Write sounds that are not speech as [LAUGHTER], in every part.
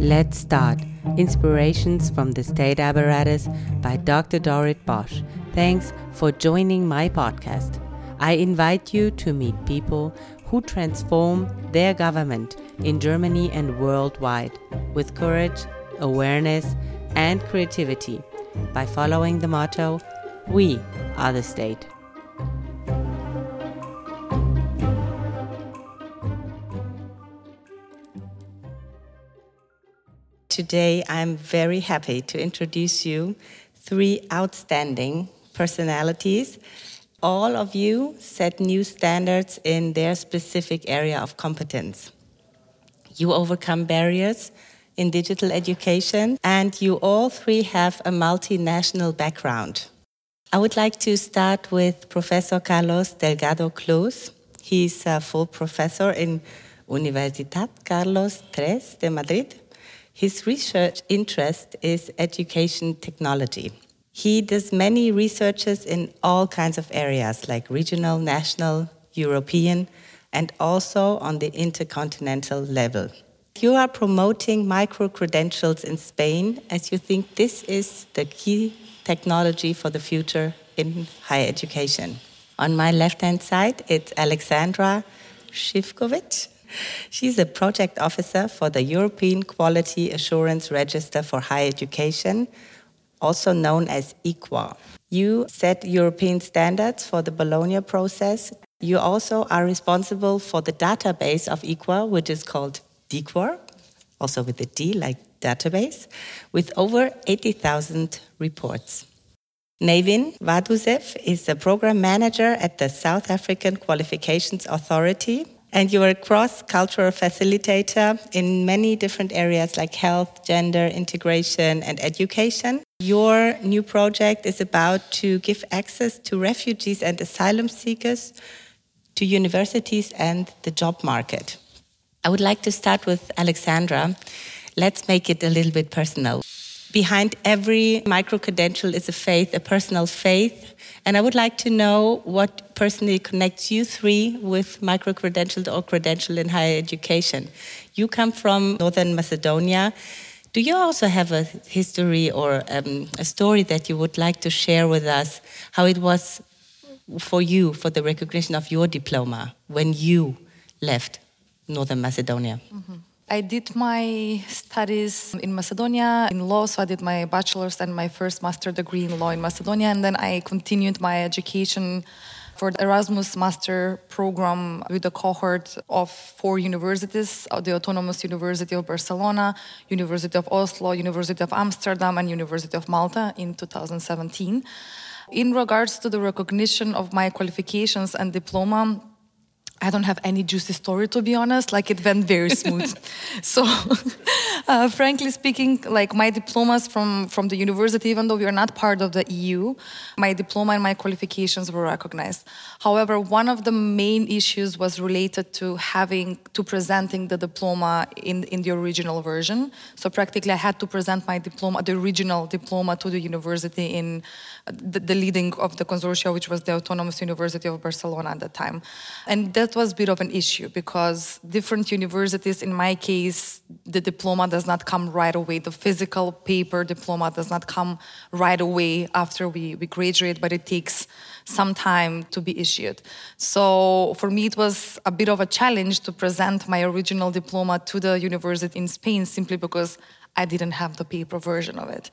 Let's start. Inspirations from the State Apparatus by Dr. Dorit Bosch. Thanks for joining my podcast. I invite you to meet people who transform their government in Germany and worldwide with courage, awareness, and creativity by following the motto We are the state. Today, I'm very happy to introduce you three outstanding personalities. All of you set new standards in their specific area of competence. You overcome barriers in digital education, and you all three have a multinational background. I would like to start with Professor Carlos Delgado Kloos. He's a full professor in Universidad Carlos III de Madrid his research interest is education technology. He does many researches in all kinds of areas like regional, national, European, and also on the intercontinental level. You are promoting micro credentials in Spain as you think this is the key technology for the future in higher education. On my left hand side, it's Alexandra Shivkovic. She's a project officer for the European Quality Assurance Register for Higher Education, also known as EQAR. You set European standards for the Bologna process. You also are responsible for the database of EQAR, which is called DEQAR, also with a D like database, with over 80,000 reports. Navin Vasudev is a program manager at the South African Qualifications Authority and you are a cross cultural facilitator in many different areas like health, gender, integration, and education. Your new project is about to give access to refugees and asylum seekers to universities and the job market. I would like to start with Alexandra. Let's make it a little bit personal. Behind every micro credential is a faith, a personal faith. And I would like to know what personally connects you three with micro credentialed or credential in higher education. You come from Northern Macedonia. Do you also have a history or um, a story that you would like to share with us? How it was for you for the recognition of your diploma when you left Northern Macedonia? Mm -hmm. I did my studies in Macedonia in law, so I did my bachelor's and my first master degree in law in Macedonia, and then I continued my education for the Erasmus master program with a cohort of four universities uh, the Autonomous University of Barcelona, University of Oslo, University of Amsterdam, and University of Malta in 2017. In regards to the recognition of my qualifications and diploma, I don't have any juicy story to be honest. Like it went very [LAUGHS] smooth. so, uh, frankly speaking, like my diplomas from from the university, even though we are not part of the EU, my diploma and my qualifications were recognized. However, one of the main issues was related to having to presenting the diploma in in the original version. So practically, I had to present my diploma, the original diploma, to the university in the, the leading of the consortia, which was the Autonomous University of Barcelona at the time, and that that was a bit of an issue because different universities, in my case, the diploma does not come right away. The physical paper diploma does not come right away after we, we graduate, but it takes some time to be issued. So for me, it was a bit of a challenge to present my original diploma to the university in Spain simply because I didn't have the paper version of it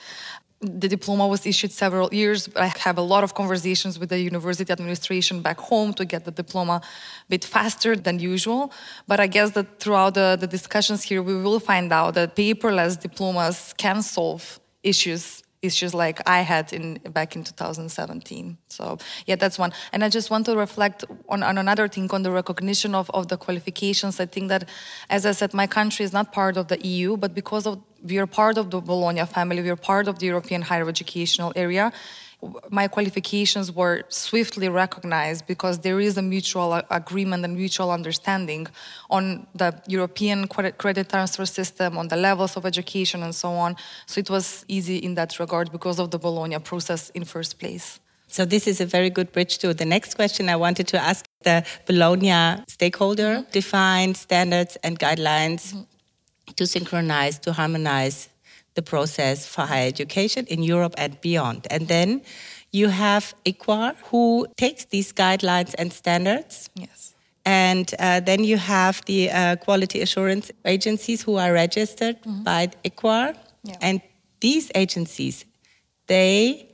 the diploma was issued several years. I have a lot of conversations with the university administration back home to get the diploma a bit faster than usual. But I guess that throughout the, the discussions here, we will find out that paperless diplomas can solve issues issues like I had in back in 2017. So yeah, that's one. And I just want to reflect on, on another thing on the recognition of, of the qualifications. I think that, as I said, my country is not part of the EU, but because of we are part of the Bologna family, we are part of the European higher educational area my qualifications were swiftly recognized because there is a mutual agreement and mutual understanding on the European credit transfer system, on the levels of education, and so on. So it was easy in that regard because of the Bologna process in first place. So this is a very good bridge to the next question I wanted to ask. The Bologna stakeholder mm -hmm. defined standards and guidelines. Mm -hmm to synchronize, to harmonize the process for higher education in Europe and beyond. And then you have EQAR, who takes these guidelines and standards. Yes. And uh, then you have the uh, quality assurance agencies who are registered mm-hmm. by EQAR. Yeah. And these agencies, they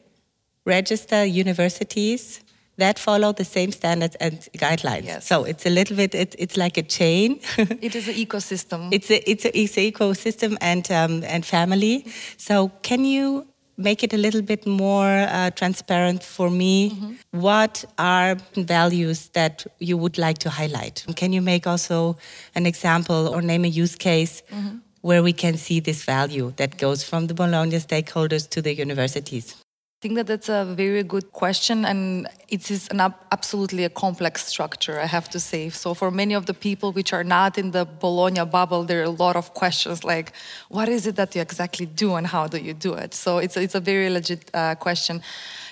register universities that follow the same standards and guidelines. Yes. So it's a little bit, it, it's like a chain. [LAUGHS] it is an ecosystem. It's a, it's a, it's an ecosystem and, um, and family. So can you make it a little bit more uh, transparent for me? Mm-hmm. What are values that you would like to highlight? Can you make also an example or name a use case mm-hmm. where we can see this value that goes from the Bologna stakeholders to the universities? Think that that's a very good question, and it is an absolutely a complex structure, I have to say. So, for many of the people which are not in the Bologna bubble, there are a lot of questions like, what is it that you exactly do, and how do you do it? So, it's it's a very legit uh, question.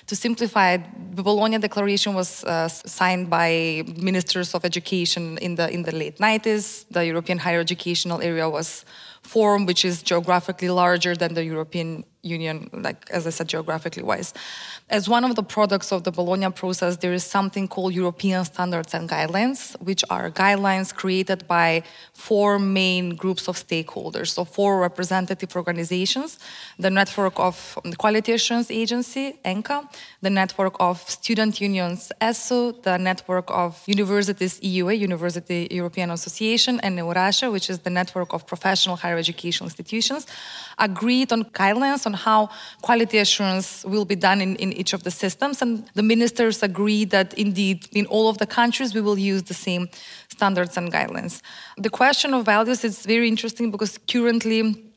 To simplify it, the Bologna Declaration was uh, signed by ministers of education in the in the late 90s. The European higher educational area was formed, which is geographically larger than the European Union, like as I said, geographically wise. As one of the products of the Bologna process, there is something called European standards and guidelines, which are guidelines created by four main groups of stakeholders. So, four representative organizations the network of um, Quality Assurance Agency, ENQA, the network of student unions, ESU, the network of universities, EUA, University European Association, and EURASHE, which is the network of professional higher education institutions, agreed on guidelines on how quality assurance will be done in, in each of the systems. And the ministers agreed that indeed in all of the countries we will use the same standards and guidelines. The question of values is very interesting because currently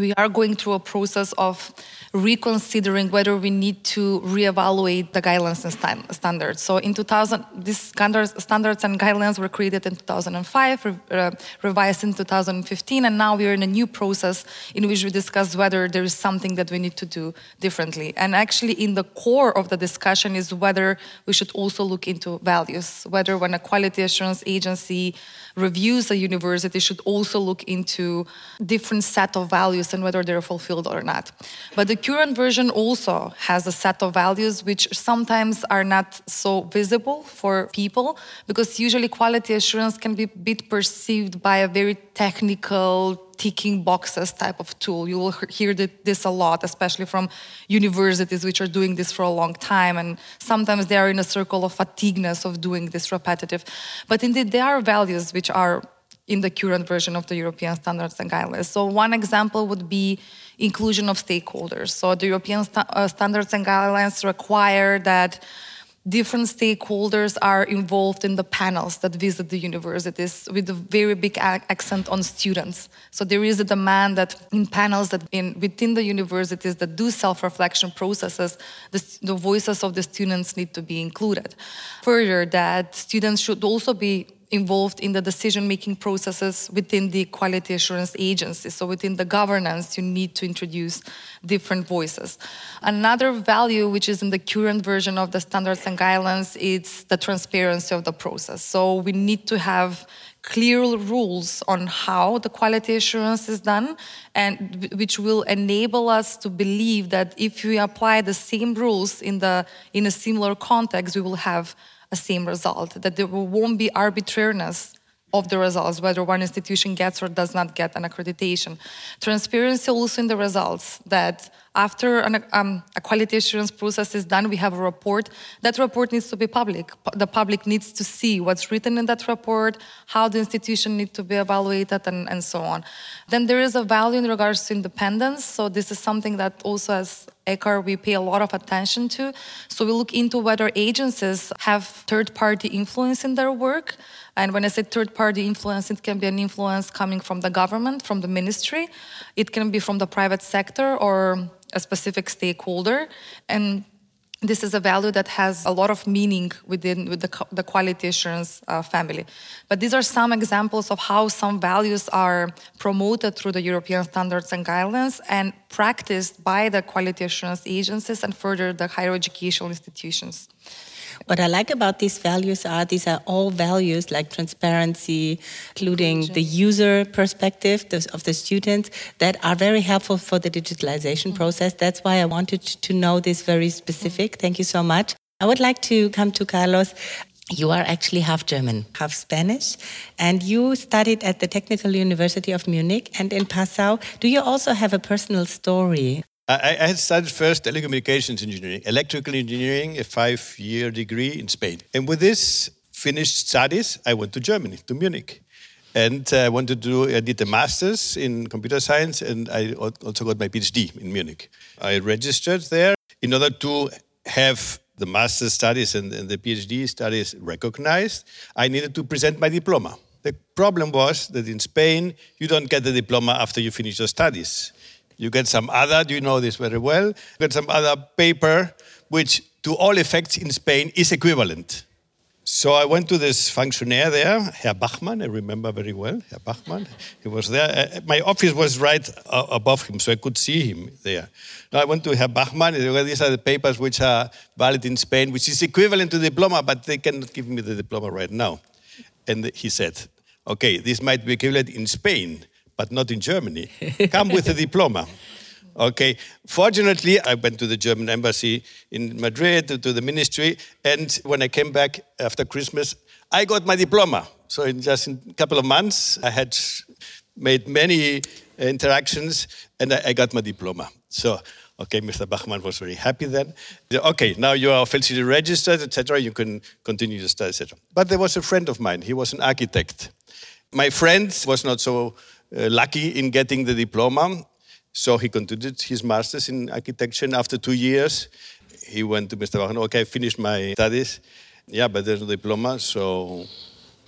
we are going through a process of reconsidering whether we need to reevaluate the guidelines and standards. So in 2000, these standards, standards and guidelines were created in 2005, re, uh, revised in 2015, and now we are in a new process in which we discuss whether there is something that we need to do differently. And actually, in the core of the discussion is whether we should also look into values, whether when a quality assurance agency reviews a university should also look into different set of values and whether they're fulfilled or not. But the current version also has a set of values which sometimes are not so visible for people because usually quality assurance can be a bit perceived by a very technical ticking boxes type of tool. You will hear this a lot, especially from universities which are doing this for a long time. And sometimes they are in a circle of fatigueness of doing this repetitive. But indeed, there are values which are in the current version of the European standards and guidelines. So, one example would be inclusion of stakeholders. So, the European st- uh, standards and guidelines require that different stakeholders are involved in the panels that visit the universities with a very big accent on students. So there is a demand that in panels that in within the universities that do self-reflection processes, the, the voices of the students need to be included. Further, that students should also be involved in the decision making processes within the quality assurance agency. So, within the governance, you need to introduce different voices. Another value, which is in the current version of the standards and guidelines, is the transparency of the process. So, we need to have clear rules on how the quality assurance is done and which will enable us to believe that if we apply the same rules in the in a similar context we will have a same result, that there won't be arbitrariness of the results, whether one institution gets or does not get an accreditation. Transparency also in the results, that after an, um, a quality assurance process is done, we have a report. That report needs to be public. The public needs to see what's written in that report, how the institution needs to be evaluated, and, and so on. Then there is a value in regards to independence. So this is something that also as EQAR we pay a lot of attention to. So we look into whether agencies have third-party influence in their work. And when I say third party influence, it can be an influence coming from the government, from the ministry. It can be from the private sector or a specific stakeholder. And this is a value that has a lot of meaning within with the, the quality assurance uh, family. But these are some examples of how some values are promoted through the European standards and guidelines and practiced by the quality assurance agencies and further the higher educational institutions. What I like about these values are these are all values like transparency, including the user perspective of the students that are very helpful for the digitalization mm -hmm. process. That's why I wanted to know this very specific. Thank you so much. I would like to come to Carlos. You are actually half German, half Spanish, and you studied at the Technical University of Munich and in Passau. Do you also have a personal story? I, I had studied first telecommunications engineering, electrical engineering, a five year degree in Spain. And with this finished studies, I went to Germany, to Munich. And uh, I wanted to do, I did a master's in computer science and I also got my PhD in Munich. I registered there in order to have the master's studies and, and the PhD studies recognized, I needed to present my diploma. The problem was that in Spain, you don't get the diploma after you finish your studies. You get some other, you know this very well, you get some other paper, which to all effects in Spain is equivalent. So I went to this functionaire there, Herr Bachmann, I remember very well, Herr Bachmann. He was there. Uh, my office was right uh, above him, so I could see him there. Now I went to Herr Bachmann, these are the papers which are valid in Spain, which is equivalent to diploma, but they cannot give me the diploma right now. And he said, okay, this might be equivalent in Spain, but not in Germany. Come with a diploma. Okay. Fortunately, I went to the German embassy in Madrid, to the ministry, and when I came back after Christmas, I got my diploma. So in just a couple of months, I had made many interactions, and I, got my diploma. So Okay, Mr. Bachmann was very happy then. Okay, now you are officially registered, etc. You can continue to study, etc. But there was a friend of mine. He was an architect. My friend was not so uh, lucky in getting the diploma, so he continued his master's in architecture. And after two years, he went to Mr. Wagner, okay, I finished my studies. Yeah, but there's no diploma, so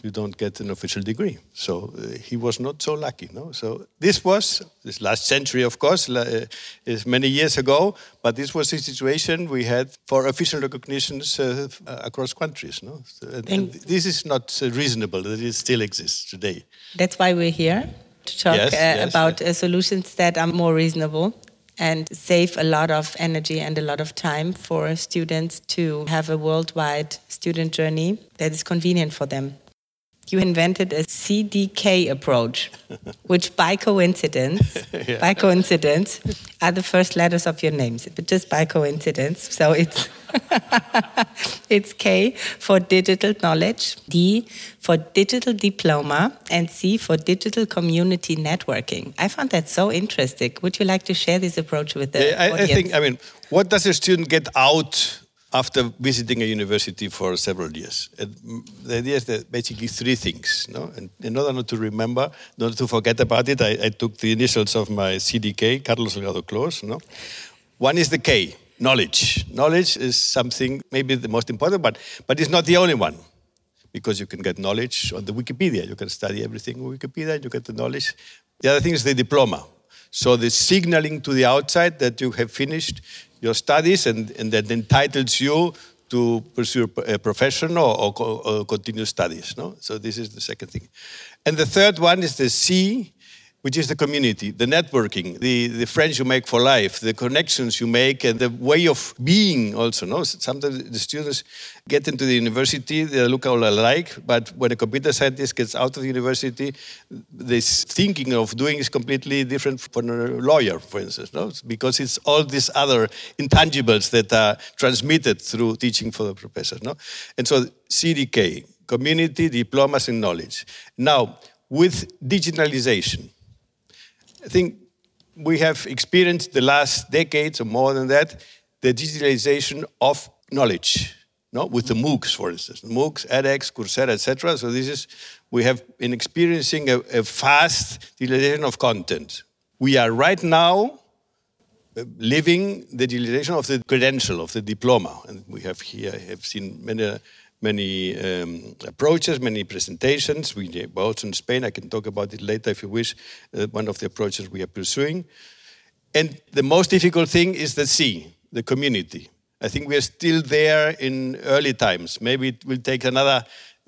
you don't get an official degree. So uh, he was not so lucky. No? So this was, this last century, of course, uh, is many years ago, but this was the situation we had for official recognitions uh, across countries. No? And, and this is not uh, reasonable that it still exists today. That's why we're here to talk yes, uh, yes, about yes. Uh, solutions that are more reasonable and save a lot of energy and a lot of time for students to have a worldwide student journey that is convenient for them. You invented a CDK approach, [LAUGHS] which by coincidence, [LAUGHS] yeah. by coincidence, are the first letters of your names, but just by coincidence. So it's [LAUGHS] it's K for digital knowledge, D for digital diploma, and C for digital community networking. I found that so interesting. Would you like to share this approach with the yeah, I, audience? I think, I mean, what does a student get out after visiting a university for several years. And the idea is that basically three things. No? And in order not to remember, not to forget about it, I, I took the initials of my CDK, Carlos Delgado Kloos. No? One is the K, knowledge. Knowledge is something maybe the most important, but, but it's not the only one. Because you can get knowledge on the Wikipedia. You can study everything on Wikipedia, you get the knowledge. The other thing is the diploma. So the signaling to the outside that you have finished your studies and, and that entitles you to pursue a profession or, or, or, continue studies. No? So this is the second thing. And the third one is the C, which is the community, the networking, the, the friends you make for life, the connections you make, and the way of being also. No? Sometimes the students get into the university, they look all alike, but when a computer scientist gets out of the university, this thinking of doing is completely different from a lawyer, for instance, no? because it's all these other intangibles that are transmitted through teaching for the professors. No? And so CDK, community, diplomas, and knowledge. Now, with digitalization, I think we have experienced the last decades or more than that the digitalization of knowledge. No, with the MOOCs, for instance, MOOCs, edX, Coursera, etc. So this is we have been experiencing a, a fast digitalization of content. We are right now uh, living the digitalization of the credential of the diploma, and we have here have seen many many um, approaches, many presentations. We both in Spain. I can talk about it later if you wish. Uh, one of the approaches we are pursuing. And the most difficult thing is the C, the community. I think we are still there in early times. Maybe it will take another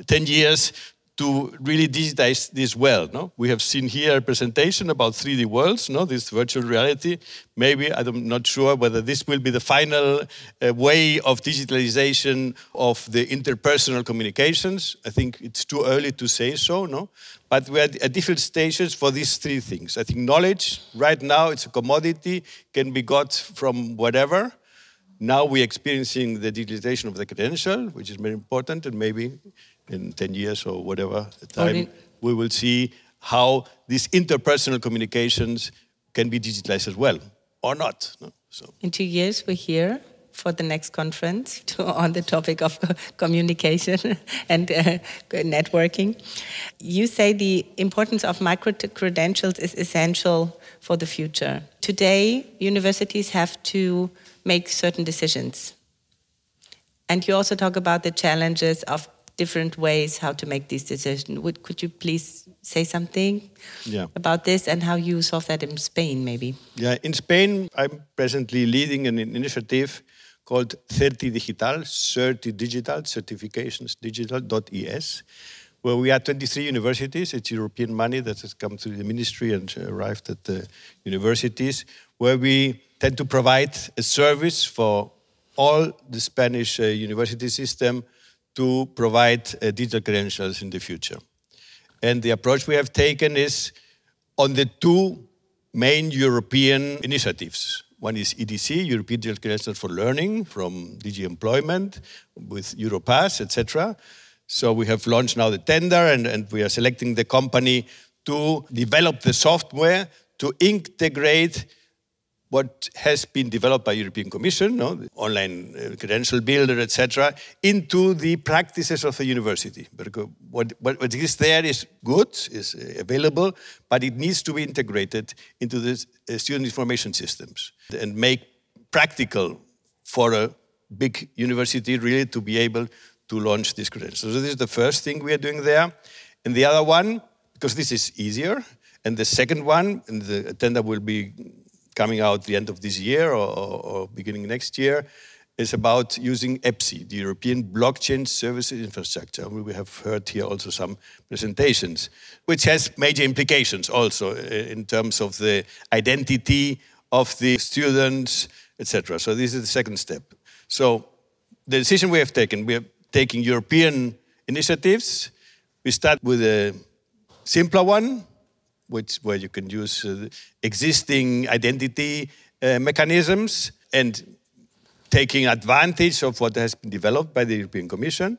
10 years to really digitize this well. No? We have seen here a presentation about 3D worlds, no? this virtual reality. Maybe, I'm not sure whether this will be the final uh, way of digitalization of the interpersonal communications. I think it's too early to say so, no? But we're at different stages for these three things. I think knowledge, right now, it's a commodity, can be got from whatever. Now we're experiencing the digitalization of the credential, which is very important, and maybe in 10 years or whatever time, we will see how these interpersonal communications can be digitalized as well, or not. No? So. In two years, we're here for the next conference [LAUGHS] to, on the topic of [LAUGHS] communication [LAUGHS] and uh, networking. You say the importance of micro credentials is essential for the future. Today, universities have to make certain decisions. And you also talk about the challenges of different ways how to make these decisions. Would, could you please say something yeah. about this and how you solve that in Spain, maybe? Yeah, in Spain, I'm presently leading an initiative called Certi Digital, Certi Digital, Certifications Digital.es, where we are 23 universities. It's European money that has come through the ministry and arrived at the universities, where we tend to provide a service for all the Spanish uh, university system to provide uh, digital credentials in the future. And the approach we have taken is on the two main European initiatives. One is EDC, European Digital Credentials for Learning, from DG Employment with Europass, etc. So we have launched now the tender and, and we are selecting the company to develop the software to integrate what has been developed by European Commission, no, the online uh, credential builder, etc., into the practices of the university. Because what, what, what is there is good, is uh, available, but it needs to be integrated into the uh, student information systems and make practical for a big university really to be able to launch these credentials. So this is the first thing we are doing there. And the other one, because this is easier, and the second one, and the tender will be coming out the end of this year or, or beginning next year is about using EBSI, the European Blockchain Services Infrastructure. We have heard here also some presentations, which has major implications also in terms of the identity of the students, etc. So this is the second step. So the decision we have taken, we are taking European initiatives. We start with a simpler one, which where you can use uh, existing identity uh, mechanisms and taking advantage of what has been developed by the European Commission.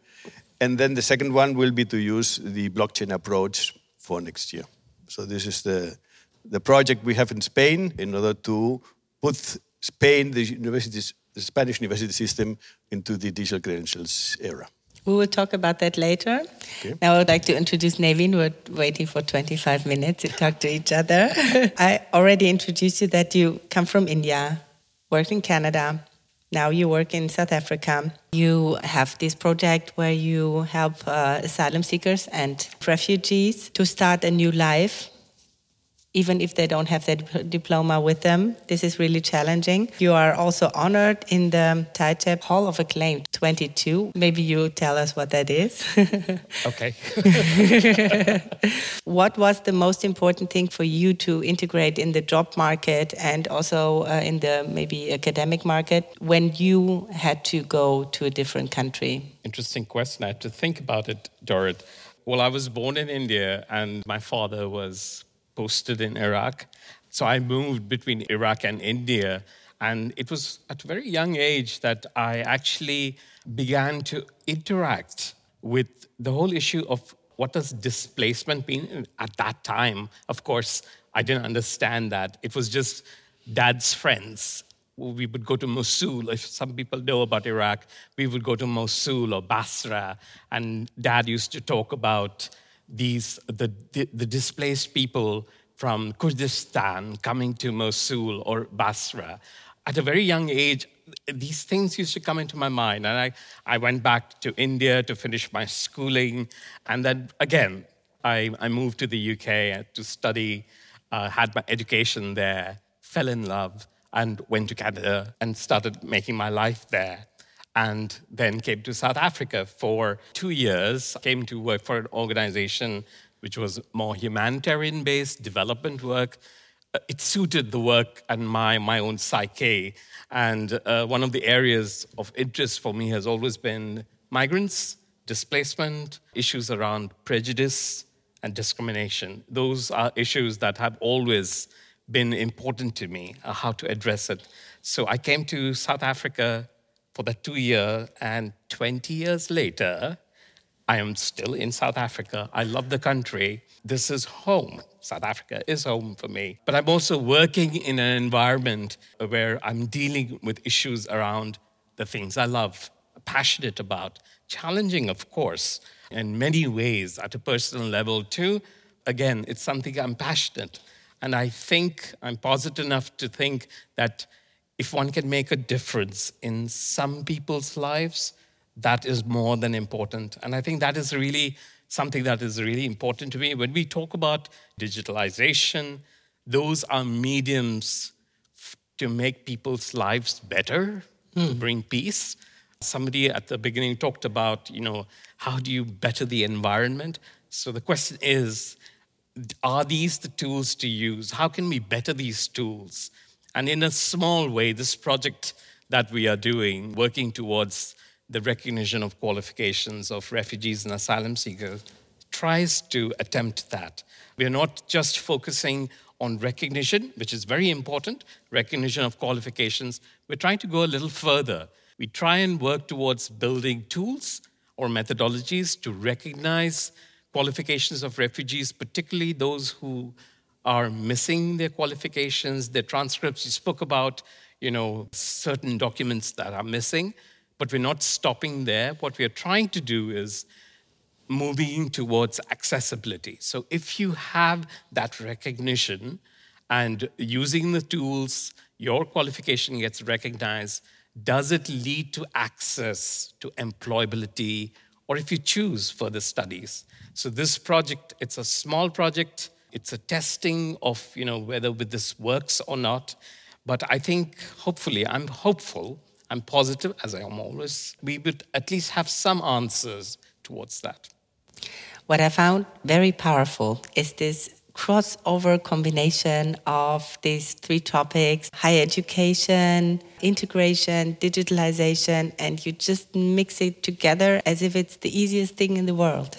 And then the second one will be to use the blockchain approach for next year. So this is the, the project we have in Spain in order to put Spain, the, universities, the Spanish university system, into the digital credentials era. We will talk about that later. Okay. Now I would like to introduce Nevin. We're waiting for 25 minutes to talk to each other. [LAUGHS] I already introduced you that you come from India, worked in Canada. Now you work in South Africa. You have this project where you help uh, asylum seekers and refugees to start a new life even if they don't have their diploma with them. This is really challenging. You are also honored in the TITEB Hall of Acclaim 22. Maybe you tell us what that is. [LAUGHS] okay. [LAUGHS] what was the most important thing for you to integrate in the job market and also uh, in the maybe academic market when you had to go to a different country? Interesting question. I had to think about it, Dorit. Well, I was born in India, and my father was posted in Iraq. So I moved between Iraq and India. And it was at a very young age that I actually began to interact with the whole issue of what does displacement mean at that time. Of course, I didn't understand that. It was just dad's friends. We would go to Mosul. If some people know about Iraq, we would go to Mosul or Basra, and dad used to talk about these, the, the, displaced people from Kurdistan coming to Mosul or Basra. At a very young age, these things used to come into my mind. And I, I went back to India to finish my schooling. And then again, I, I moved to the UK to study, uh, had my education there, fell in love, and went to Canada and started making my life there. And then came to South Africa for two years. Came to work for an organization which was more humanitarian based development work. Uh, it suited the work and my, my own psyche. And uh, one of the areas of interest for me has always been migrants, displacement, issues around prejudice and discrimination. Those are issues that have always been important to me, uh, how to address it. So I came to South Africa for that two year, and 20 years later, I am still in South Africa. I love the country. This is home. South Africa is home for me. But I'm also working in an environment where I'm dealing with issues around the things I love, passionate about, challenging, of course, in many ways at a personal level, too. Again, it's something I'm passionate. And I think I'm positive enough to think that if one can make a difference in some people's lives, that is more than important. And I think that is really something that is really important to me. When we talk about digitalization, those are mediums to make people's lives better, mm. to hmm. bring peace. Somebody at the beginning talked about, you know, how do you better the environment? So the question is, are these the tools to use? How can we better these tools? And in a small way, this project that we are doing, working towards the recognition of qualifications of refugees and asylum seekers, tries to attempt that. We are not just focusing on recognition, which is very important, recognition of qualifications. We're trying to go a little further. We try and work towards building tools or methodologies to recognize qualifications of refugees, particularly those who are missing their qualifications, their transcripts. You spoke about, you know, certain documents that are missing, but we're not stopping there. What we are trying to do is moving towards accessibility. So if you have that recognition and using the tools, your qualification gets recognized, does it lead to access to employability or if you choose further studies? So this project, it's a small project it's a testing of you know whether with this works or not. But I think hopefully, I'm hopeful, I'm positive, as I am always, we would at least have some answers towards that. What I found very powerful is this crossover combination of these three topics higher education, integration, digitalization, and you just mix it together as if it's the easiest thing in the world.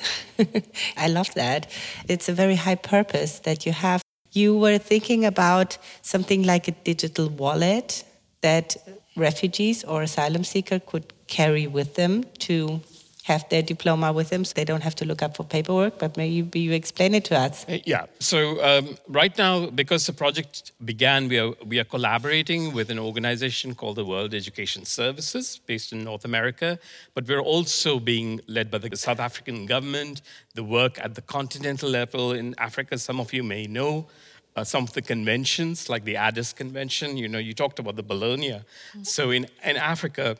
[LAUGHS] I love that. It's a very high purpose that you have. You were thinking about something like a digital wallet that refugees or asylum seeker could carry with them to have their diploma with them so they don't have to look up for paperwork, but maybe you explain it to us. Uh, yeah, so um, right now, because the project began, we are, we are collaborating with an organization called the World Education Services based in North America, but we're also being led by the South African government, the work at the continental level in Africa, some of you may know. Uh, some of the conventions, like the Addis Convention, you know, you talked about the Bologna. Mm-hmm. So in, in Africa,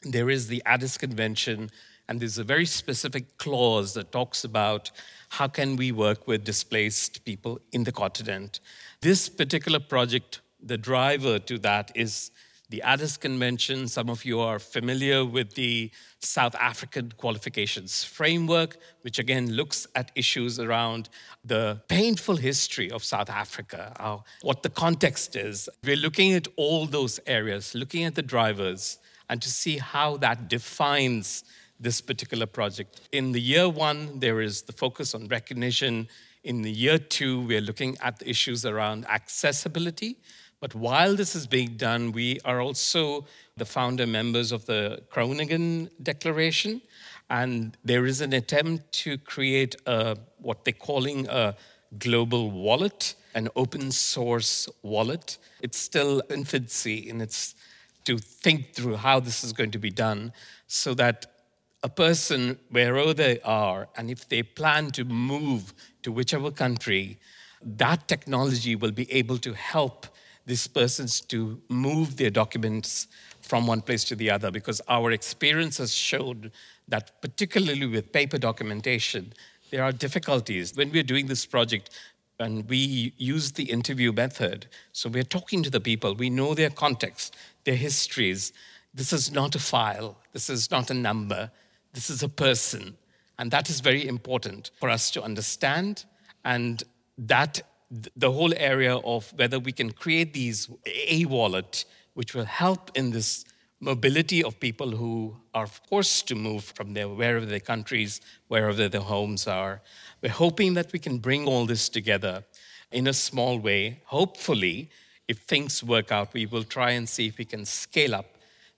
there is the Addis Convention, and there's a very specific clause that talks about how can we work with displaced people in the continent. This particular project, the driver to that is the Addis Convention. Some of you are familiar with the South African qualifications framework, which again looks at issues around the painful history of South Africa, what the context is. We're looking at all those areas, looking at the drivers, and to see how that defines this particular project. In the year one, there is the focus on recognition. In the year two, we're looking at the issues around accessibility. But while this is being done, we are also the founder members of the Groningen Declaration. And there is an attempt to create a, what they're calling a global wallet, an open source wallet. It's still infancy in its to think through how this is going to be done so that a person, wherever they are, and if they plan to move to whichever country, that technology will be able to help these persons to move their documents from one place to the other because our experience has showed that particularly with paper documentation there are difficulties. When we're doing this project and we use the interview method so we're talking to the people we know their context their histories. This is not a file, this is not a number, this is a person. And that is very important for us to understand. And that the whole area of whether we can create these a wallet, which will help in this mobility of people who are forced to move from their wherever their countries, wherever their homes are. We're hoping that we can bring all this together in a small way. Hopefully, if things work out, we will try and see if we can scale up.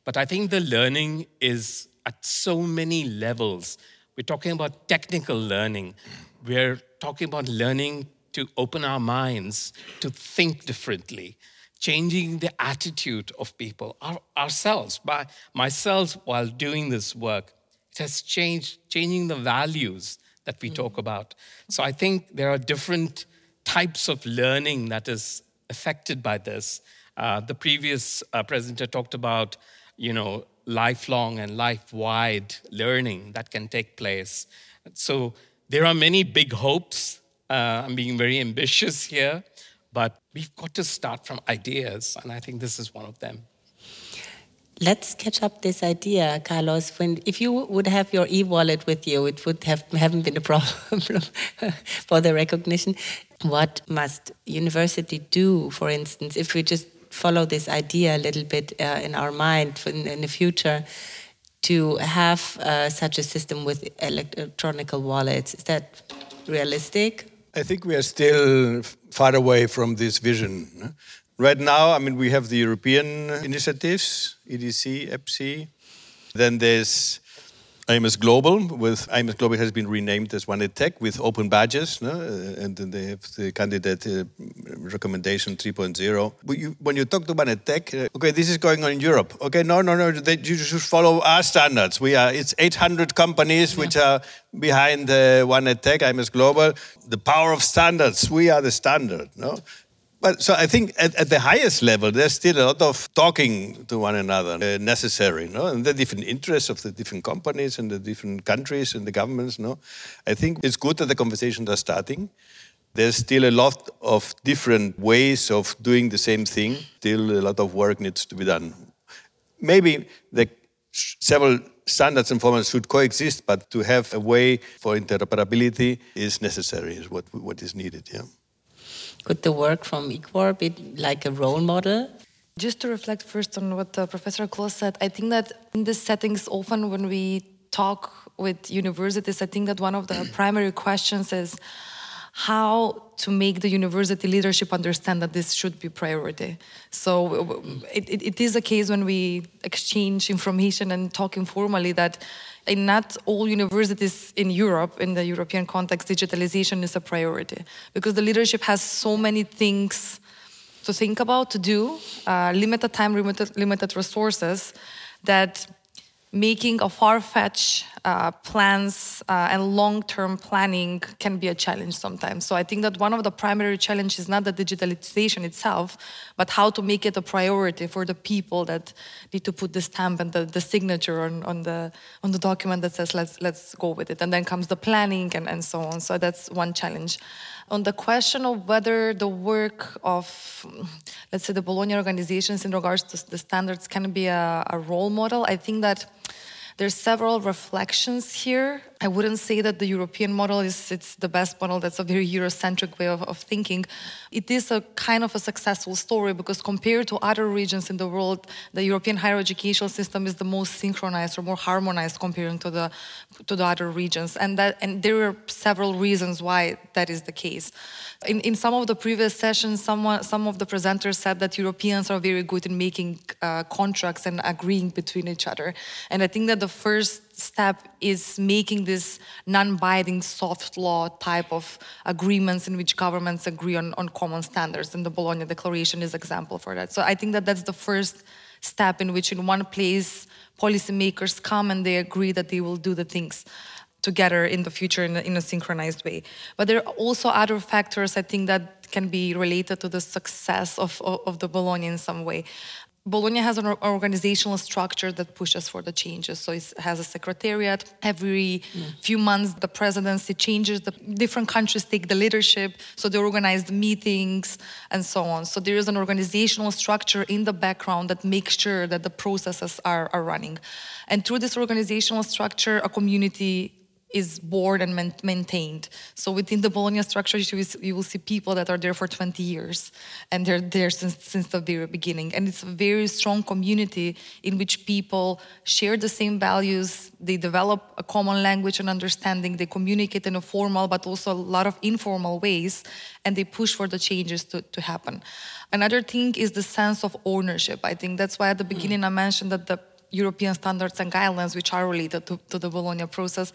But I think the learning is at so many levels. We're talking about technical learning. We're talking about learning to open our minds to think differently changing the attitude of people, our, ourselves, by myself while doing this work. It has changed, changing the values that we mm. talk about. So I think there are different types of learning that is affected by this. Uh, the previous uh, presenter talked about, you know, lifelong and life-wide learning that can take place. So there are many big hopes. Uh, I'm being very ambitious here. But we've got to start from ideas, and I think this is one of them. Let's catch up this idea, Carlos. When if you would have your e-wallet with you, it would have haven't been a problem [LAUGHS] for the recognition. What must university do, for instance, if we just follow this idea a little bit uh, in our mind in, in, the future, to have uh, such a system with electronic wallets? Is that realistic? I think we are still far away from this vision. Right now, I mean, we have the European initiatives, EDC, EBSI. Then there's IMS Global. With IMS Global has been renamed as 1EdTech with open badges, no? Uh, and then they have the candidate uh, recommendation 3.0. You, when you talk to 1EdTech, uh, okay, this is going on in Europe. Okay, no, no, no, they, you should follow our standards. We are it's 800 companies yeah. which are behind uh, One Tech, IMS Global. The power of standards. We are the standard. No, but so I think at, at, the highest level, there's still a lot of talking to one another uh, necessary, no? And the different interests of the different companies and the different countries and the governments, no? I think it's good that the conversations are starting. There's still a lot of different ways of doing the same thing. Still, a lot of work needs to be done. Maybe the several standards and formats should coexist, but to have a way for interoperability is necessary, is what, what is needed, yeah. Could the work from EQAR be like a role model? Just to reflect first on what uh, Professor Kloos said, I think that in these settings, often when we talk with universities, I think that one of the primary questions is how to make the university leadership understand that this should be priority. So it, it, it is a case when we exchange information and talk informally that in not all universities in Europe, in the European context, digitalization is a priority because the leadership has so many things to think about, to do, uh, limited time, limited, limited resources, that making a far-fetched uh, plans uh, and long-term planning can be a challenge sometimes. So I think that one of the primary challenges is not the digitalization itself, but how to make it a priority for the people that need to put the stamp and the, the signature on, on, the on the document that says let's let's go with it. And then comes the planning and, and so on. So that's one challenge. On the question of whether the work of, let's say, the Bologna organizations in regards to the standards can be a, a role model, I think that there's several reflections here. I wouldn't say that the European model is it's the best model. That's a very Eurocentric way of, of thinking. It is a kind of a successful story because compared to other regions in the world, the European higher educational system is the most synchronized or more harmonized comparing to the to the other regions. And that and there are several reasons why that is the case. In, in some of the previous sessions, someone, some of the presenters said that Europeans are very good in making uh, contracts and agreeing between each other. And I think that the first step is making this non-binding soft law type of agreements in which governments agree on, on common standards. And the Bologna Declaration is example for that. So I think that that's the first step in which in one place policymakers come and they agree that they will do the things together in the future in a, in a synchronized way. But there are also other factors I think that can be related to the success of, of, of the Bologna in some way. Bologna has an organizational structure that pushes for the changes. So it has a secretariat. Every mm. few months, the presidency changes. The different countries take the leadership. So they organize the meetings and so on. So there is an organizational structure in the background that makes sure that the processes are, are running. And through this organizational structure, a community is born and maintained. So within the Bologna structure, you will see people that are there for 20 years, and they're there since, since the very beginning. And it's a very strong community in which people share the same values, they develop a common language and understanding, they communicate in a formal but also a lot of informal ways, and they push for the changes to, to happen. Another thing is the sense of ownership. I think that's why at the beginning mm. I mentioned that the European standards and guidelines, which are related to, to, the Bologna process,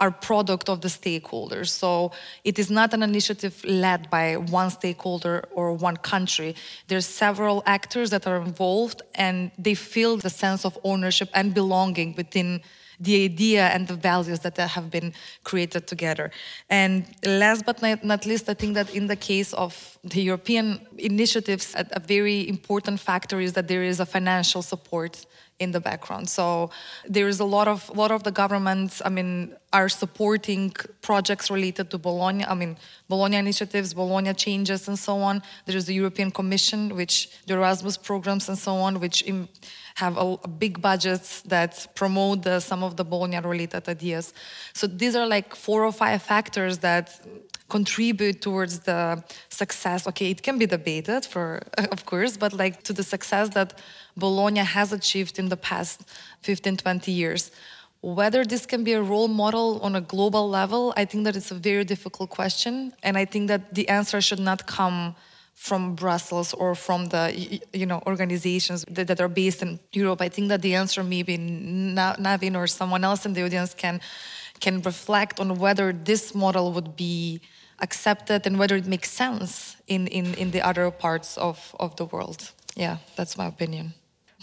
are product of the stakeholders. So it is not an initiative led by one stakeholder or one country. There's several actors that are involved, and they feel the sense of ownership and belonging within the idea and the values that have been created together. And last but not least, I think that in the case of the European initiatives, a, a very important factor is that there is a financial support in the background. So there is a lot of lot of the governments. I mean, are supporting projects related to Bologna. I mean, Bologna initiatives, Bologna changes, and so on. There is the European Commission, which the Erasmus programs and so on, which have a, a big budgets that promote the, some of the Bologna-related ideas. So these are like four or five factors that contribute towards the success. Okay, it can be debated for, [LAUGHS] of course, but like to the success that Bologna has achieved in the past 15, 20 years. Whether this can be a role model on a global level, I think that it's a very difficult question. And I think that the answer should not come from Brussels or from the you know organizations that, that, are based in Europe. I think that the answer maybe Navin or someone else in the audience can can reflect on whether this model would be accepted and whether it makes sense in, in, in the other parts of, of the world. Yeah, that's my opinion.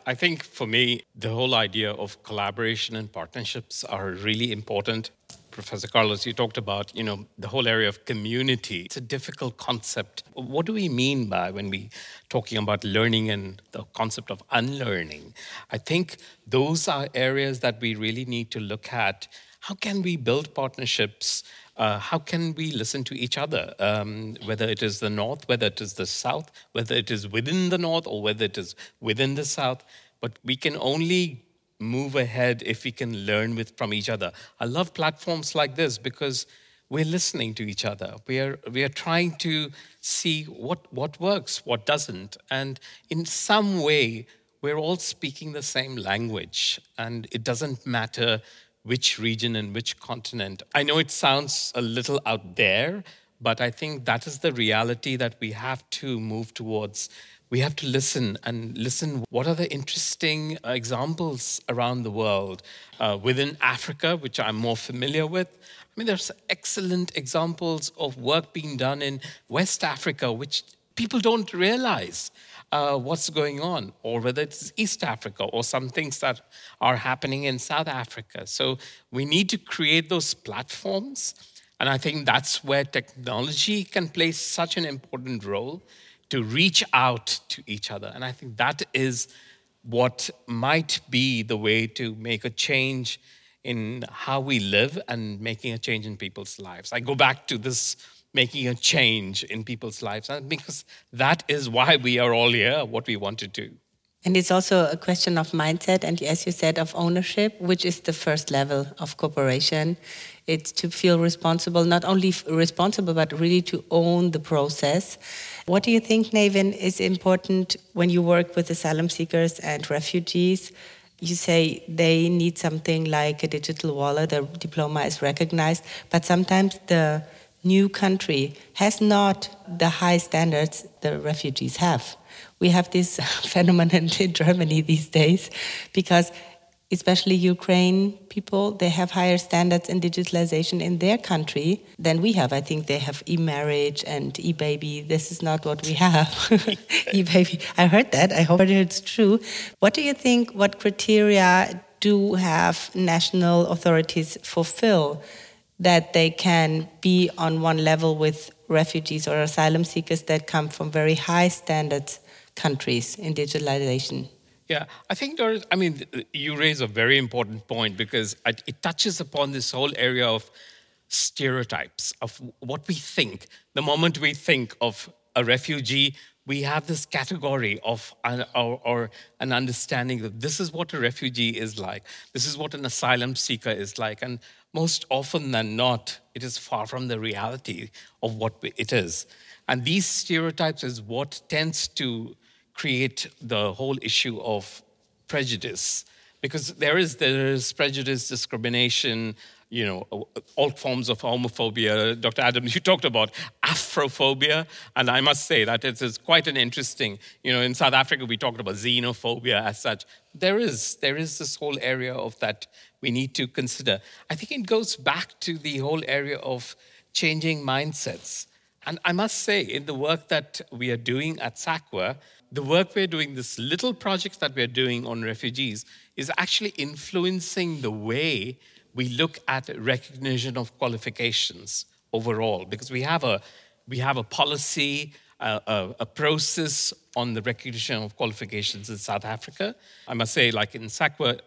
I think for me, the whole idea of collaboration and partnerships are really important. Professor Carlos, you talked about, you know, the whole area of community. It's a difficult concept. What do we mean by when we talking about learning and the concept of unlearning? I think those are areas that we really need to look at. How can we build partnerships uh, how can we listen to each other, um, whether it is the North, whether it is the South, whether it is within the North or whether it is within the South? But we can only move ahead if we can learn with from each other. I love platforms like this because we're listening to each other. We are we are trying to see what what works, what doesn't, and in some way we're all speaking the same language, and it doesn't matter which region and which continent. I know it sounds a little out there, but I think that is the reality that we have to move towards. We have to listen and listen. What are the interesting examples around the world? Uh, within Africa, which I'm more familiar with, I mean, there's excellent examples of work being done in West Africa, which people don't realize uh, what's going on, or whether it's East Africa or some things that are happening in South Africa. So we need to create those platforms. And I think that's where technology can play such an important role to reach out to each other. And I think that is what might be the way to make a change in how we live and making a change in people's lives. I go back to this making a change in people's lives. Because that is why we are all here, what we want to do. And it's also a question of mindset, and as you said, of ownership, which is the first level of cooperation. It's to feel responsible, not only responsible, but really to own the process. What do you think, Navin, is important when you work with asylum seekers and refugees? You say they need something like a digital wallet, a diploma is recognized, but sometimes the new country has not the high standards the refugees have. We have this [LAUGHS] phenomenon in Germany these days because especially Ukraine people, they have higher standards in digitalization in their country than we have. I think they have e-marriage and e-baby. This is not what we have. [LAUGHS] e-baby. I heard that. I hope it's true. What do you think? What criteria do have national authorities fulfill that they can be on one level with refugees or asylum seekers that come from very high standard countries in digitalization? Yeah, I think, there is, I mean, you raise a very important point because it touches upon this whole area of stereotypes, of what we think. The moment we think of a refugee, we have this category of or, or, an understanding that this is what a refugee is like, this is what an asylum seeker is like, and most often than not, it is far from the reality of what it is. And these stereotypes is what tends to create the whole issue of prejudice because there is there is prejudice discrimination you know uh, all forms of homophobia. Dr adams you talked about afrophobia and i must say that it is quite an interesting you know in south africa we talked about xenophobia as such. There is there is this whole area of that we need to consider. I think it goes back to the whole area of changing mindsets. And i must say in the work that we are doing at SAQA the work we're doing, this little project that we're doing on refugees, is actually influencing the way we look at recognition of qualifications overall, because we have a we have a policy, a, a, process on the recognition of qualifications in South Africa. I must say, like in SAQA,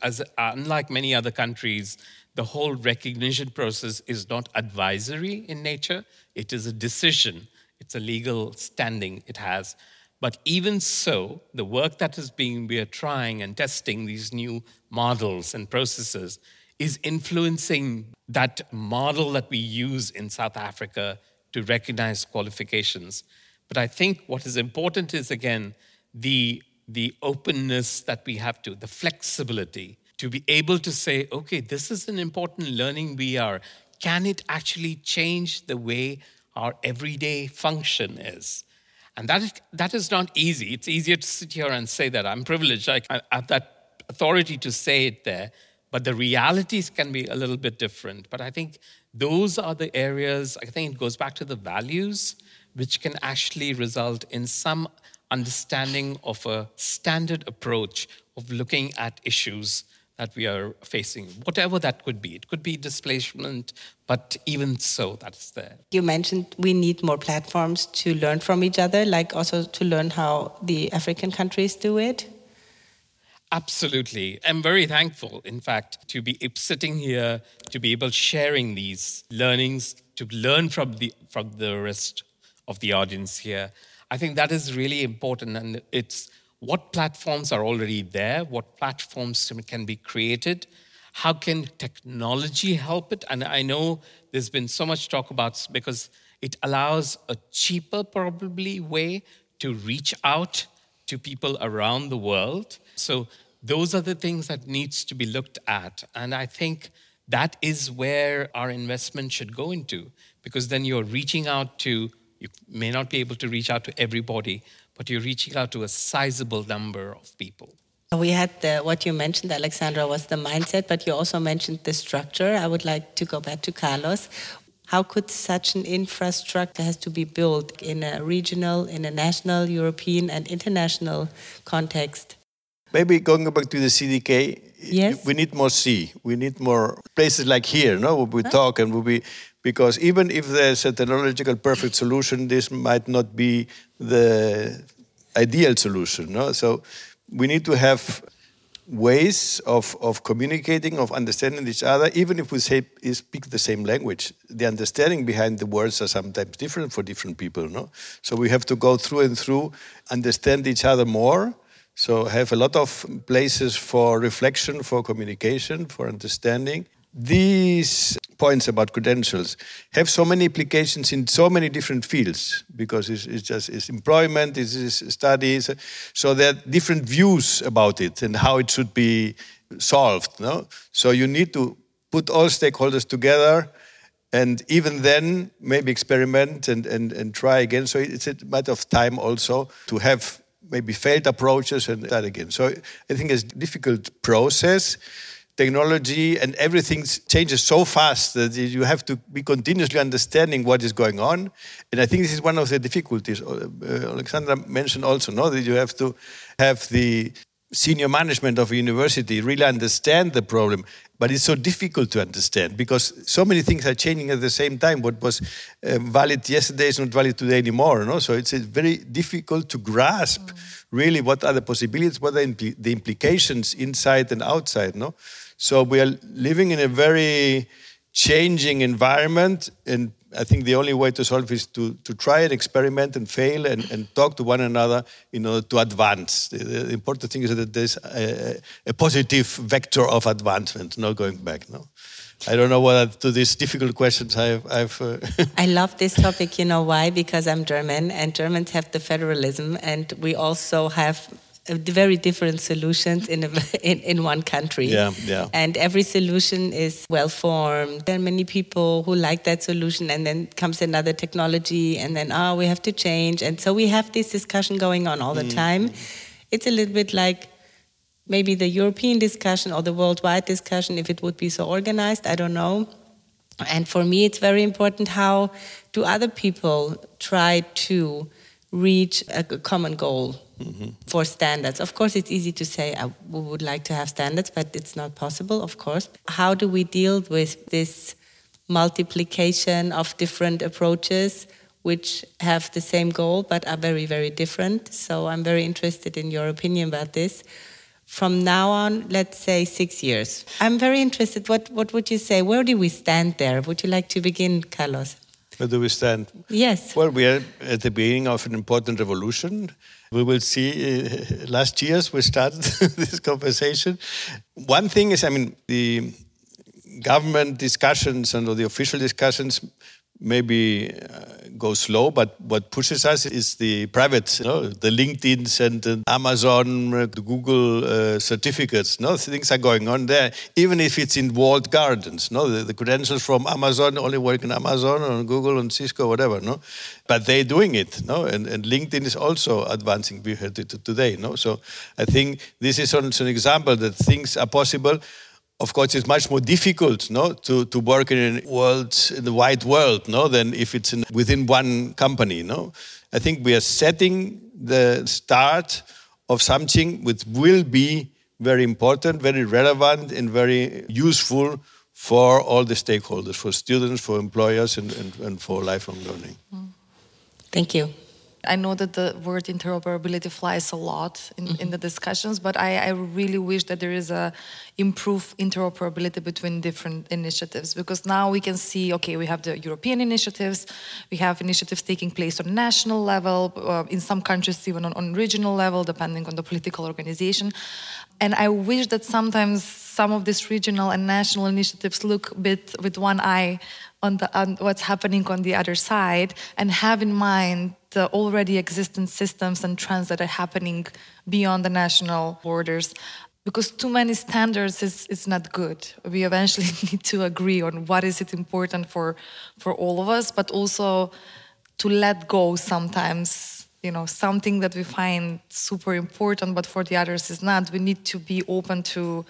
as uh, unlike many other countries, the whole recognition process is not advisory in nature. It is a decision. It's a legal standing it has. But even so, the work that is being, we are trying and testing these new models and processes is influencing that model that we use in South Africa to recognize qualifications. But I think what is important is, again, the, the openness that we have to, the flexibility to be able to say, okay, this is an important learning we are. Can it actually change the way our everyday function is? And that is, that is not easy. It's easier to sit here and say that. I'm privileged. I, I have that authority to say it there. But the realities can be a little bit different. But I think those are the areas, I think it goes back to the values, which can actually result in some understanding of a standard approach of looking at issues that we are facing, whatever that could be. It could be displacement, but even so, that's there. You mentioned we need more platforms to learn from each other, like also to learn how the African countries do it. Absolutely. I'm very thankful, in fact, to be sitting here, to be able sharing these learnings, to learn from the, from the rest of the audience here. I think that is really important, and it's what platforms are already there, what platforms can be created, how can technology help it? And I know there's been so much talk about because it allows a cheaper, probably, way to reach out to people around the world. So those are the things that needs to be looked at. And I think that is where our investment should go into, because then you're reaching out to, you may not be able to reach out to everybody, but you're reaching out to a sizable number of people. We had the, what you mentioned, Alexandra, was the mindset, but you also mentioned the structure. I would like to go back to Carlos. How could such an infrastructure has to be built in a regional, in a national, European, and international context? Maybe going back to the CDK, yes. we need more C. We need more places like here, no, where we huh? talk and we be, because even if there's a technological perfect solution, this might not be the ideal solution. No? So we need to have ways of, of communicating, of understanding each other, even if we say speak the same language. The understanding behind the words are sometimes different for different people. No? So we have to go through and through, understand each other more. So have a lot of places for reflection, for communication, for understanding. These points about credentials have so many implications in so many different fields because it's, it's just it's employment, it's, studies. So there are different views about it and how it should be solved. No? So you need to put all stakeholders together and even then maybe experiment and, and, and try again. So it's a matter of time also to have maybe failed approaches and that again. So I think it's a difficult process technology and everything changes so fast that you have to be continuously understanding what is going on. And I think this is one of the difficulties. Uh, Alexandra mentioned also, no, that you have to have the senior management of a university really understand the problem but it's so difficult to understand because so many things are changing at the same time what was um, valid yesterday is not valid today anymore no? so it's, it's very difficult to grasp mm. really what are the possibilities what are the implications inside and outside no so we are living in a very changing environment and I think the only way to solve is to, to try and experiment and fail and, and talk to one another in order to advance. The, the important thing is that there's a, a, positive vector of advancement, no going back. No, I don't know what to these difficult questions I've. I've uh [LAUGHS] I love this topic. You know why? Because I'm German, and Germans have the federalism, and we also have very different solutions in, a, [LAUGHS] in, in one country. Yeah, yeah. And every solution is well formed. There are many people who like that solution, and then comes another technology, and then oh, we have to change. And so we have this discussion going on all the mm. time. It's a little bit like maybe the European discussion or the worldwide discussion, if it would be so organized. I don't know. And for me, it's very important how do other people try to reach a common goal mm-hmm. for standards. Of course, it's easy to say uh, we would like to have standards, but it's not possible, of course. How do we deal with this multiplication of different approaches? Which have the same goal but are very, very different. So I'm very interested in your opinion about this from now on, let's say six years. I'm very interested. What, what would you say? Where do we stand there? Would you like to begin, Carlos? Where do we stand? Yes. Well, we are at the beginning of an important revolution. We will see. Uh, last years we started [LAUGHS] this conversation. One thing is, I mean, the government discussions and the official discussions maybe go slow, but what pushes us is the private, you know, the LinkedIn's and the Amazon, uh, the Google uh, certificates. No, things are going on there, even if it's in walled gardens. No, the, the, credentials from Amazon only work in Amazon or Google and Cisco, whatever. No, but they're doing it. No, and, and LinkedIn is also advancing. We heard it today. No, so I think this is an example that things are possible of course, it's much more difficult no, to, to work in a world, in the wide world, no, than if it's in, within one company. No? I think we are setting the start of something which will be very important, very relevant, and very useful for all the stakeholders, for students, for employers, and, and, and for lifelong learning. Thank you. I know that the word interoperability flies a lot in, mm-hmm. in the discussions, but I, I, really wish that there is a improved interoperability between different initiatives because now we can see, okay, we have the European initiatives, we have initiatives taking place on national level, uh, in some countries even on, on regional level, depending on the political organization. And I wish that sometimes some of these regional and national initiatives look a bit with one eye on, the, on what's happening on the other side and have in mind the already existing systems and trends that are happening beyond the national borders. Because too many standards is, is not good. We eventually [LAUGHS] need to agree on what is it important for for all of us but also to let go sometimes you know something that we find super important but for the others is not. We need to be open to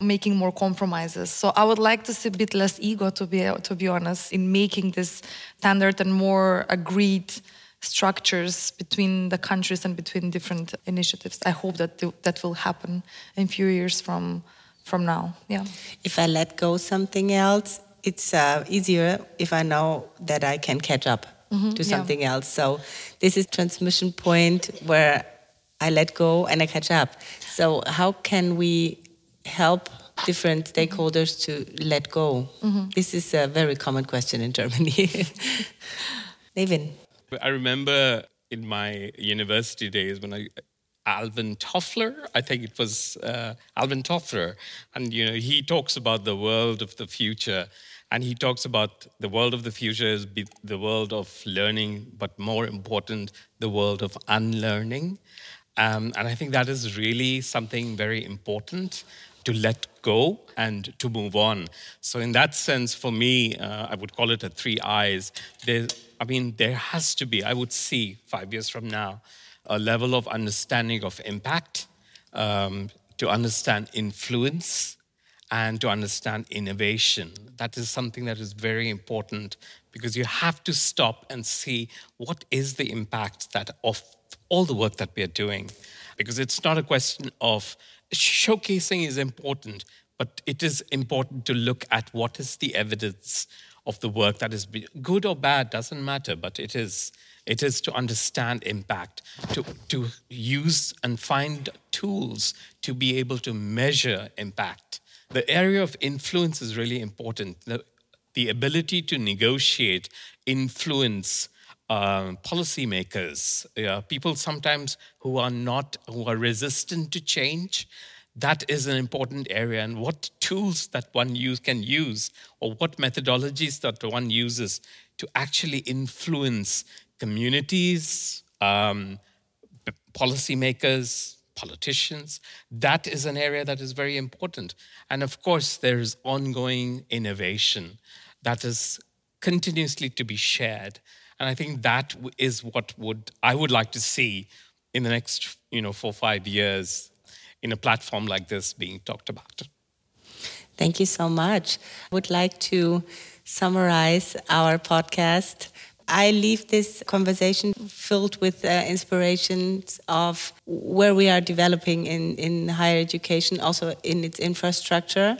making more compromises. So I would like to see a bit less ego, to be to be honest, in making this standard and more agreed structures between the countries and between different initiatives. I hope that th that will happen in a few years from from now. Yeah. If I let go something else, it's uh, easier if I know that I can catch up mm -hmm, to something yeah. else. So this is transmission point where I let go and I catch up. So how can we help different stakeholders to let go? Mm-hmm. This is a very common question in Germany. [LAUGHS] Navin. I remember in my university days when I Alvin Toffler, I think it was uh, Alvin Toffler, and you know he talks about the world of the future, and he talks about the world of the future is the world of learning, but more important, the world of unlearning, um, and I think that is really something very important to let go and to move on. So, in that sense, for me, uh, I would call it a three eyes. There, I mean, there has to be, I would see five years from now, a level of understanding of impact, um, to understand influence, and to understand innovation. That is something that is very important because you have to stop and see what is the impact that of all the work that we are doing. because it's not a question of showcasing is important, but it is important to look at what is the evidence of the work that is good or bad doesn't matter, but it is it is to understand impact, to, to use and find tools to be able to measure impact. The area of influence is really important. The, the ability to negotiate, influence uh, policymakers, uh, people sometimes who are not, who are resistant to change, that is an important area. And what tools that one use can use or what methodologies that one uses to actually influence communities um, policymakers politicians that is an area that is very important. And of course there's ongoing innovation that is continuously to be shared and i think that is what would i would like to see in the next you know four five years in a platform like this being talked about. Thank you so much. I would like to summarize our podcast. I leave this conversation filled with uh, inspirations of where we are developing in, in higher education, also in its infrastructure,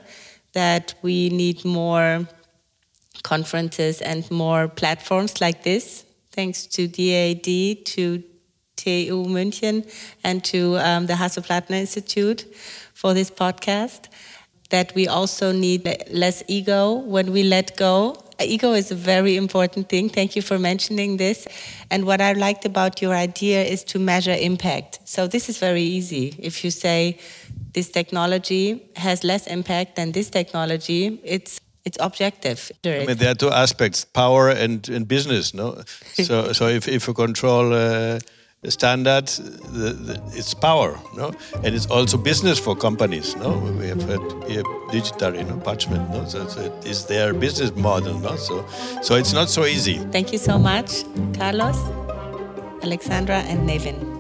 that we need more conferences and more platforms like this. Thanks to DAAD, to TU München and to um, the Hasso-Plattner Institute for this podcast. That we also need less ego when we let go. Ego is a very important thing. Thank you for mentioning this. And what I liked about your idea is to measure impact. So this is very easy. If you say this technology has less impact than this technology, it's it's objective. I mean, there are two aspects: power and, and business. No, [LAUGHS] so so if if you control. Uh, standard, the, the, it's power, no? And it's also business for companies, no? We have heard here digital, you know, parchment, no? So, so it is their business model, no? So, so it's not so easy. Thank you so much, Carlos, Alexandra, and Navin.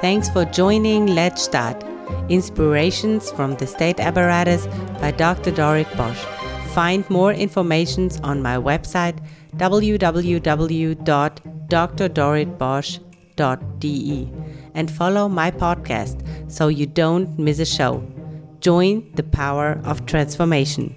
Thanks for joining Let's Start. Inspirations from the State Apparatus by Dr. Dorit Bosch. Find more information on my website www.drdoritbosch.de and follow my podcast so you don't miss a show. Join the power of transformation.